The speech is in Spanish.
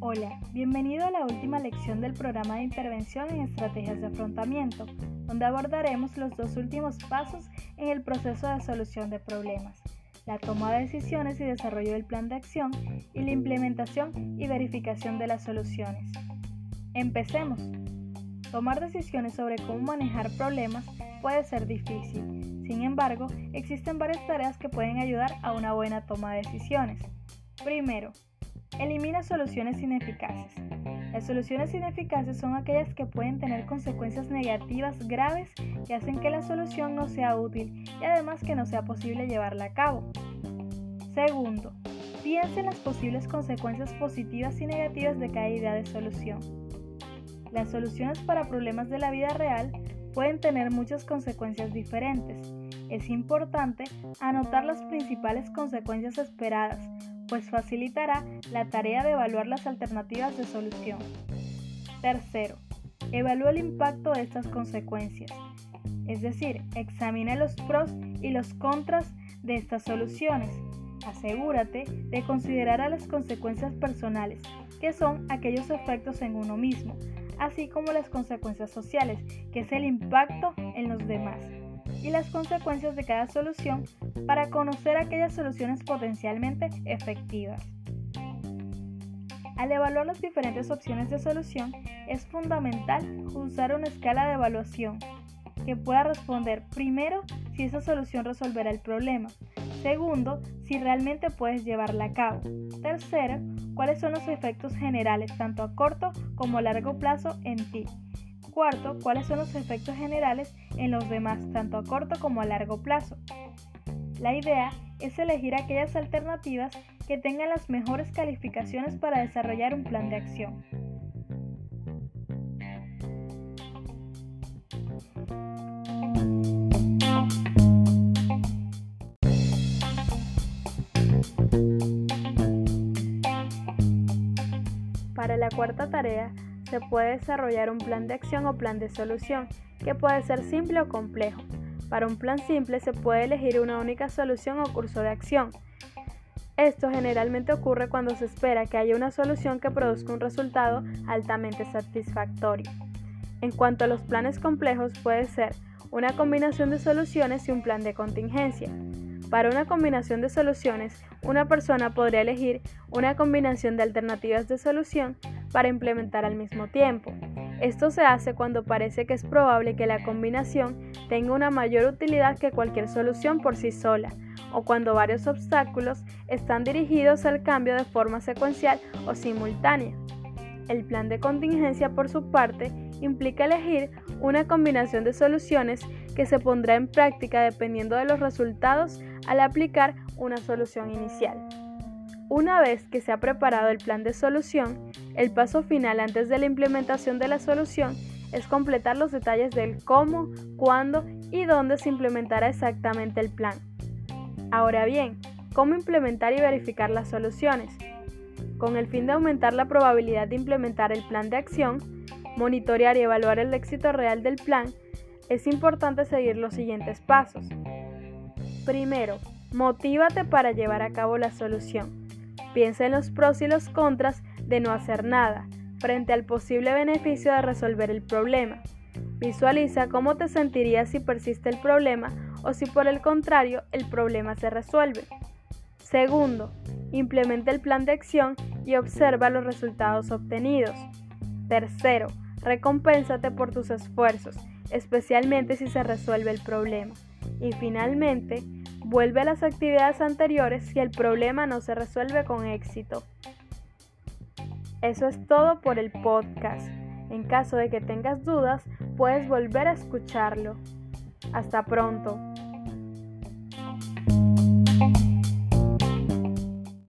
Hola, bienvenido a la última lección del programa de intervención en estrategias de afrontamiento, donde abordaremos los dos últimos pasos en el proceso de solución de problemas, la toma de decisiones y desarrollo del plan de acción y la implementación y verificación de las soluciones. Empecemos. Tomar decisiones sobre cómo manejar problemas puede ser difícil, sin embargo, existen varias tareas que pueden ayudar a una buena toma de decisiones. Primero, Elimina soluciones ineficaces. Las soluciones ineficaces son aquellas que pueden tener consecuencias negativas graves que hacen que la solución no sea útil y además que no sea posible llevarla a cabo. Segundo, piensa en las posibles consecuencias positivas y negativas de cada idea de solución. Las soluciones para problemas de la vida real pueden tener muchas consecuencias diferentes. Es importante anotar las principales consecuencias esperadas pues facilitará la tarea de evaluar las alternativas de solución. Tercero, evalúa el impacto de estas consecuencias, es decir, examina los pros y los contras de estas soluciones. Asegúrate de considerar a las consecuencias personales, que son aquellos efectos en uno mismo, así como las consecuencias sociales, que es el impacto en los demás y las consecuencias de cada solución para conocer aquellas soluciones potencialmente efectivas. Al evaluar las diferentes opciones de solución, es fundamental usar una escala de evaluación que pueda responder primero si esa solución resolverá el problema, segundo si realmente puedes llevarla a cabo, tercero cuáles son los efectos generales tanto a corto como a largo plazo en ti Cuarto, cuáles son los efectos generales en los demás, tanto a corto como a largo plazo. La idea es elegir aquellas alternativas que tengan las mejores calificaciones para desarrollar un plan de acción. Para la cuarta tarea, se puede desarrollar un plan de acción o plan de solución, que puede ser simple o complejo. Para un plan simple se puede elegir una única solución o curso de acción. Esto generalmente ocurre cuando se espera que haya una solución que produzca un resultado altamente satisfactorio. En cuanto a los planes complejos, puede ser una combinación de soluciones y un plan de contingencia. Para una combinación de soluciones, una persona podría elegir una combinación de alternativas de solución para implementar al mismo tiempo. Esto se hace cuando parece que es probable que la combinación tenga una mayor utilidad que cualquier solución por sí sola, o cuando varios obstáculos están dirigidos al cambio de forma secuencial o simultánea. El plan de contingencia, por su parte, implica elegir una combinación de soluciones que se pondrá en práctica dependiendo de los resultados al aplicar una solución inicial. Una vez que se ha preparado el plan de solución, el paso final antes de la implementación de la solución es completar los detalles del cómo, cuándo y dónde se implementará exactamente el plan. Ahora bien, ¿cómo implementar y verificar las soluciones? Con el fin de aumentar la probabilidad de implementar el plan de acción, monitorear y evaluar el éxito real del plan, es importante seguir los siguientes pasos. Primero, motívate para llevar a cabo la solución. Piensa en los pros y los contras de no hacer nada, frente al posible beneficio de resolver el problema. Visualiza cómo te sentirías si persiste el problema o si por el contrario el problema se resuelve. Segundo, implementa el plan de acción y observa los resultados obtenidos. Tercero, recompénsate por tus esfuerzos, especialmente si se resuelve el problema. Y finalmente, Vuelve a las actividades anteriores si el problema no se resuelve con éxito. Eso es todo por el podcast. En caso de que tengas dudas, puedes volver a escucharlo. Hasta pronto.